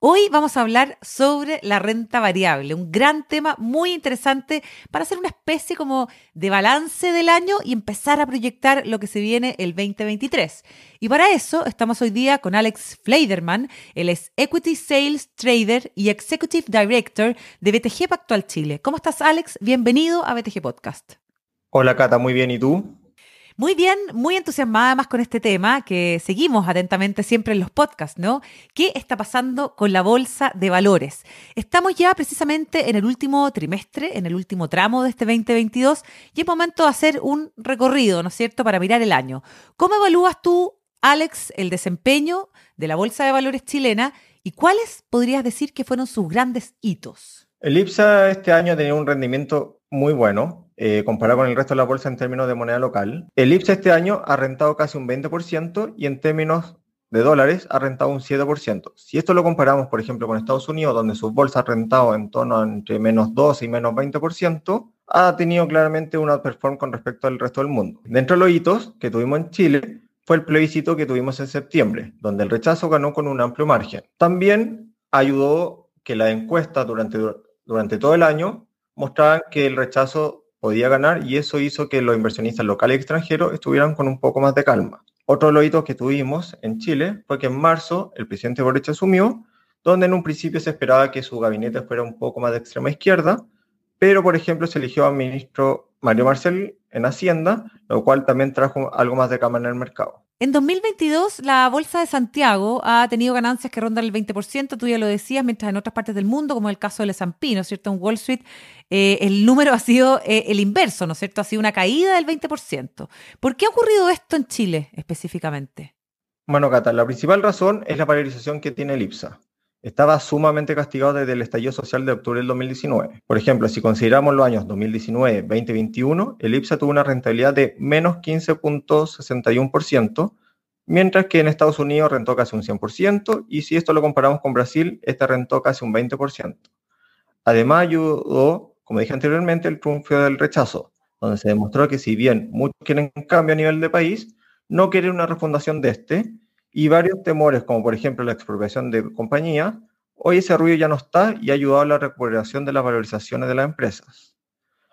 Hoy vamos a hablar sobre la renta variable, un gran tema muy interesante para hacer una especie como de balance del año y empezar a proyectar lo que se viene el 2023. Y para eso estamos hoy día con Alex Fleiderman, él es Equity Sales Trader y Executive Director de BTG Pactual Chile. ¿Cómo estás Alex? Bienvenido a BTG Podcast. Hola Cata, muy bien. ¿Y tú? Muy bien, muy entusiasmada más con este tema que seguimos atentamente siempre en los podcasts, ¿no? ¿Qué está pasando con la bolsa de valores? Estamos ya precisamente en el último trimestre, en el último tramo de este 2022 y es momento de hacer un recorrido, ¿no es cierto?, para mirar el año. ¿Cómo evalúas tú, Alex, el desempeño de la bolsa de valores chilena y cuáles podrías decir que fueron sus grandes hitos? El IPSA este año ha tenido un rendimiento muy bueno, eh, comparado con el resto de la bolsa en términos de moneda local. El IPSA este año ha rentado casi un 20% y en términos de dólares ha rentado un 7%. Si esto lo comparamos, por ejemplo, con Estados Unidos, donde su bolsa ha rentado en torno a entre menos 12 y menos 20%, ha tenido claramente una outperform con respecto al resto del mundo. Dentro de los hitos que tuvimos en Chile, fue el plebiscito que tuvimos en septiembre, donde el rechazo ganó con un amplio margen. También ayudó que la encuesta durante, durante todo el año mostraban que el rechazo podía ganar y eso hizo que los inversionistas locales y extranjeros estuvieran con un poco más de calma. Otro de los hitos que tuvimos en Chile fue que en marzo el presidente Boric asumió, donde en un principio se esperaba que su gabinete fuera un poco más de extrema izquierda, pero por ejemplo se eligió al ministro Mario Marcel en Hacienda, lo cual también trajo algo más de calma en el mercado. En 2022, la Bolsa de Santiago ha tenido ganancias que rondan el 20%, tú ya lo decías, mientras en otras partes del mundo, como el caso del S&P, ¿no es cierto? En Wall Street, eh, el número ha sido eh, el inverso, ¿no es cierto? Ha sido una caída del 20%. ¿Por qué ha ocurrido esto en Chile específicamente? Bueno, Cata, la principal razón es la polarización que tiene el IPSA estaba sumamente castigado desde el estallido social de octubre del 2019. Por ejemplo, si consideramos los años 2019, 2021, el IPSA tuvo una rentabilidad de menos 15.61%, mientras que en Estados Unidos rentó casi un 100%, y si esto lo comparamos con Brasil, este rentó casi un 20%. Además, ayudó, como dije anteriormente, el triunfo del rechazo, donde se demostró que si bien muchos quieren cambio a nivel de país, no quieren una refundación de este, y varios temores, como por ejemplo la expropiación de compañía, hoy ese ruido ya no está y ha ayudado a la recuperación de las valorizaciones de las empresas.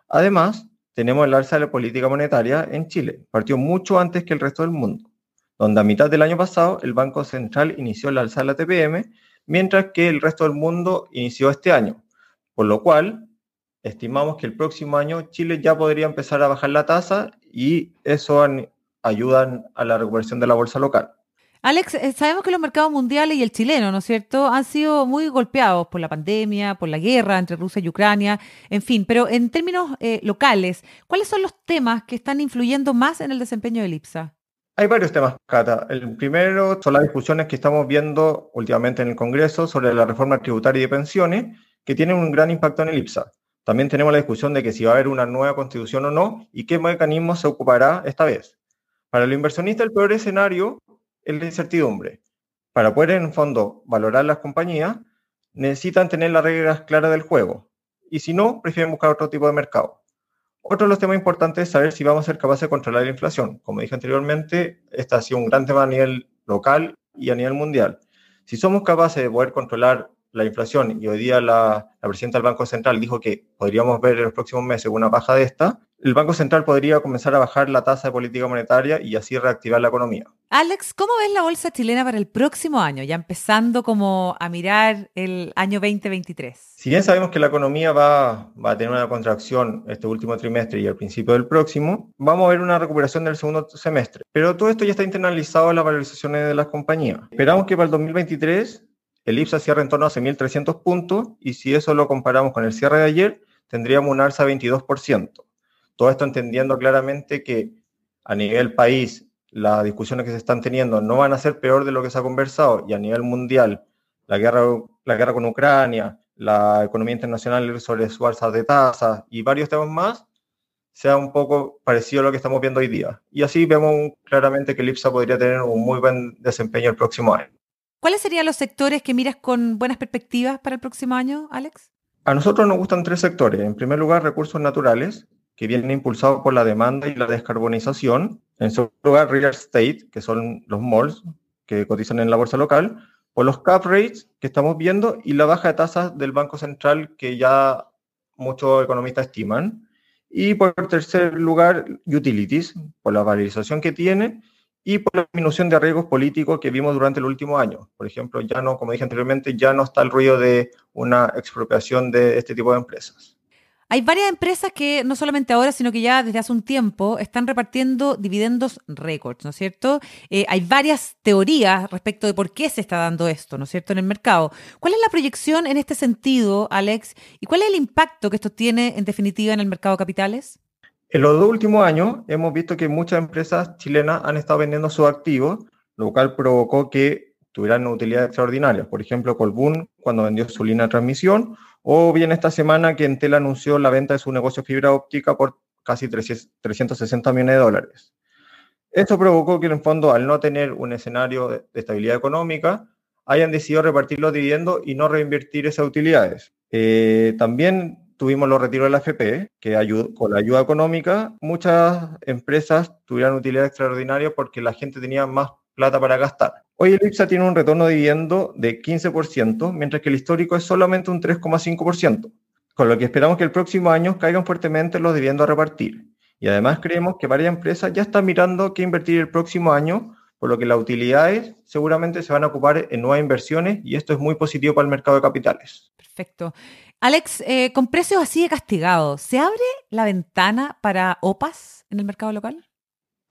Además, tenemos el alza de la política monetaria en Chile, partió mucho antes que el resto del mundo, donde a mitad del año pasado el Banco Central inició el alza de la TPM, mientras que el resto del mundo inició este año, por lo cual estimamos que el próximo año Chile ya podría empezar a bajar la tasa y eso ayuda a la recuperación de la bolsa local. Alex, eh, sabemos que los mercados mundiales y el chileno, ¿no es cierto?, han sido muy golpeados por la pandemia, por la guerra entre Rusia y Ucrania, en fin, pero en términos eh, locales, ¿cuáles son los temas que están influyendo más en el desempeño del IPSA? Hay varios temas, Cata. El primero son las discusiones que estamos viendo últimamente en el Congreso sobre la reforma tributaria y de pensiones, que tienen un gran impacto en el IPSA. También tenemos la discusión de que si va a haber una nueva constitución o no y qué mecanismo se ocupará esta vez. Para el inversionista, el peor escenario es la incertidumbre. Para poder, en el fondo, valorar las compañías, necesitan tener las reglas claras del juego. Y si no, prefieren buscar otro tipo de mercado. Otro de los temas importantes es saber si vamos a ser capaces de controlar la inflación. Como dije anteriormente, este ha sido un gran tema a nivel local y a nivel mundial. Si somos capaces de poder controlar la inflación y hoy día la, la presidenta del Banco Central dijo que podríamos ver en los próximos meses una baja de esta, el Banco Central podría comenzar a bajar la tasa de política monetaria y así reactivar la economía. Alex, ¿cómo ves la bolsa chilena para el próximo año, ya empezando como a mirar el año 2023? Si bien sabemos que la economía va, va a tener una contracción este último trimestre y al principio del próximo, vamos a ver una recuperación del segundo semestre. Pero todo esto ya está internalizado en las valorizaciones de las compañías. Esperamos que para el 2023 el IPSA cierre en torno a 6.300 puntos y si eso lo comparamos con el cierre de ayer, tendríamos un alza de 22%. Todo esto entendiendo claramente que a nivel país las discusiones que se están teniendo no van a ser peor de lo que se ha conversado y a nivel mundial la guerra, la guerra con Ucrania, la economía internacional sobre su alza de tasas y varios temas más, sea un poco parecido a lo que estamos viendo hoy día. Y así vemos claramente que el IPSA podría tener un muy buen desempeño el próximo año. ¿Cuáles serían los sectores que miras con buenas perspectivas para el próximo año, Alex? A nosotros nos gustan tres sectores. En primer lugar, recursos naturales, que vienen impulsados por la demanda y la descarbonización. En segundo lugar, real estate, que son los malls que cotizan en la bolsa local, o los cap rates que estamos viendo y la baja de tasas del Banco Central que ya muchos economistas estiman. Y por tercer lugar, utilities, por la valorización que tiene y por la disminución de riesgos políticos que vimos durante el último año. Por ejemplo, ya no, como dije anteriormente, ya no está el ruido de una expropiación de este tipo de empresas. Hay varias empresas que no solamente ahora, sino que ya desde hace un tiempo están repartiendo dividendos récords, ¿no es cierto? Eh, hay varias teorías respecto de por qué se está dando esto, ¿no es cierto?, en el mercado. ¿Cuál es la proyección en este sentido, Alex? ¿Y cuál es el impacto que esto tiene en definitiva en el mercado de capitales? En los dos últimos años hemos visto que muchas empresas chilenas han estado vendiendo sus activos, lo cual provocó que tuvieran utilidades extraordinarias. Por ejemplo, Colbún, cuando vendió su línea de transmisión, o bien esta semana que Entel anunció la venta de su negocio fibra óptica por casi 360 millones de dólares. Esto provocó que en el fondo, al no tener un escenario de estabilidad económica, hayan decidido repartir los dividendos y no reinvertir esas utilidades. Eh, también tuvimos los retiros de la FP, que con la ayuda económica muchas empresas tuvieron utilidades extraordinarias porque la gente tenía más plata para gastar. Hoy el IPSA tiene un retorno de dividendo de 15%, mientras que el histórico es solamente un 3,5%, con lo que esperamos que el próximo año caigan fuertemente los dividendos a repartir. Y además creemos que varias empresas ya están mirando qué invertir el próximo año, por lo que las utilidades seguramente se van a ocupar en nuevas inversiones y esto es muy positivo para el mercado de capitales. Perfecto. Alex, eh, con precios así de castigados, ¿se abre la ventana para OPAs en el mercado local?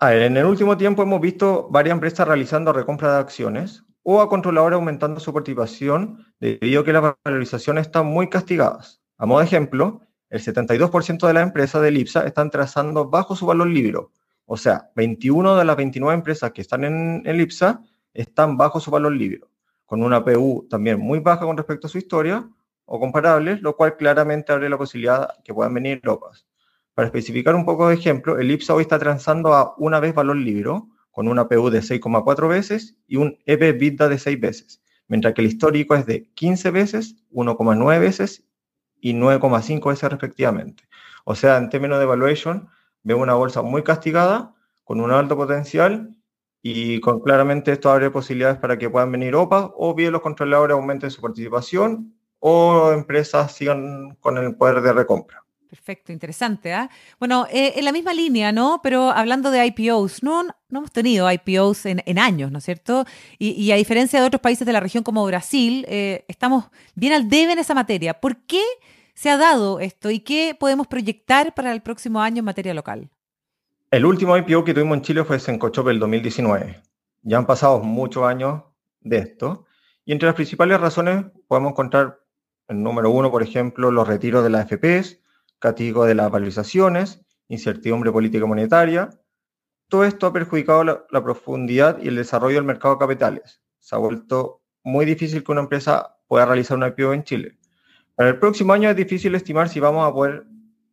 En el último tiempo hemos visto varias empresas realizando recompra de acciones o a controladores aumentando su participación debido a que las valorizaciones están muy castigadas. A modo de ejemplo, el 72% de las empresas del IPSA están trazando bajo su valor libre. O sea, 21 de las 29 empresas que están en el IPSA están bajo su valor libre, con una PU también muy baja con respecto a su historia o comparables, lo cual claramente abre la posibilidad que puedan venir lopas. Para especificar un poco de ejemplo, el IPSA hoy está transando a una vez valor libro, con una PU de 6,4 veces y un EV-EBITDA de 6 veces, mientras que el histórico es de 15 veces, 1,9 veces y 9,5 veces respectivamente. O sea, en términos de evaluation, veo una bolsa muy castigada, con un alto potencial y con claramente esto abre posibilidades para que puedan venir OPA o bien los controladores aumenten su participación o empresas sigan con el poder de recompra. Perfecto, interesante. ¿ah? Bueno, eh, en la misma línea, ¿no? Pero hablando de IPOs, no, no hemos tenido IPOs en, años, ¿no es cierto? Y, a diferencia de otros países de la región como Brasil, eh, estamos bien al debe en esa materia. ¿Por qué se ha dado esto y qué podemos proyectar para el próximo año en materia local? El último IPO que tuvimos en Chile fue Sencochop el 2019. Ya han pasado muchos años de esto. Y entre las principales razones podemos encontrar, el número uno, por ejemplo, los retiros de las FPs, castigo de las valorizaciones, incertidumbre política monetaria. Todo esto ha perjudicado la, profundidad y el desarrollo del mercado de capitales. Se ha vuelto muy difícil que una empresa pueda realizar una IPO en Chile. Para el próximo año es difícil estimar si vamos a poder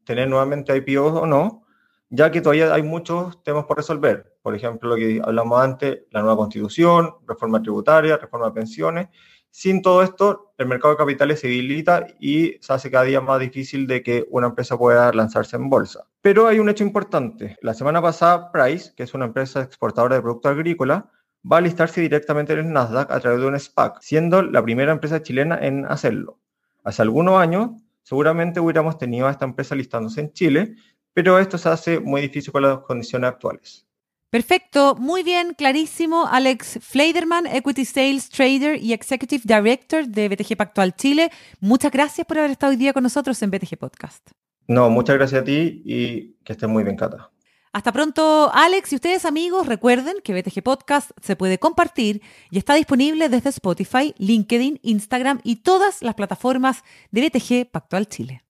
tener nuevamente IPOs o no, ya que todavía hay muchos temas por resolver. Por ejemplo, lo que hablamos antes, la nueva constitución, reforma tributaria, reforma de pensiones, sin todo esto, el mercado de capitales se debilita y se hace cada día más difícil de que una empresa pueda lanzarse en bolsa. Pero hay un hecho importante. La semana pasada, Price, que es una empresa exportadora de productos agrícolas, va a listarse directamente en el Nasdaq a través de un SPAC, siendo la primera empresa chilena en hacerlo. Hace algunos años, seguramente hubiéramos tenido a esta empresa listándose en Chile, pero esto se hace muy difícil con las condiciones actuales. Perfecto, muy bien, clarísimo. Alex Fleiderman, Equity Sales Trader y Executive Director de BTG Pactual Chile. Muchas gracias por haber estado hoy día con nosotros en BTG Podcast. No, muchas gracias a ti y que estés muy bien, Cata. Hasta pronto, Alex. Y ustedes, amigos, recuerden que BTG Podcast se puede compartir y está disponible desde Spotify, LinkedIn, Instagram y todas las plataformas de BTG Pactual Chile.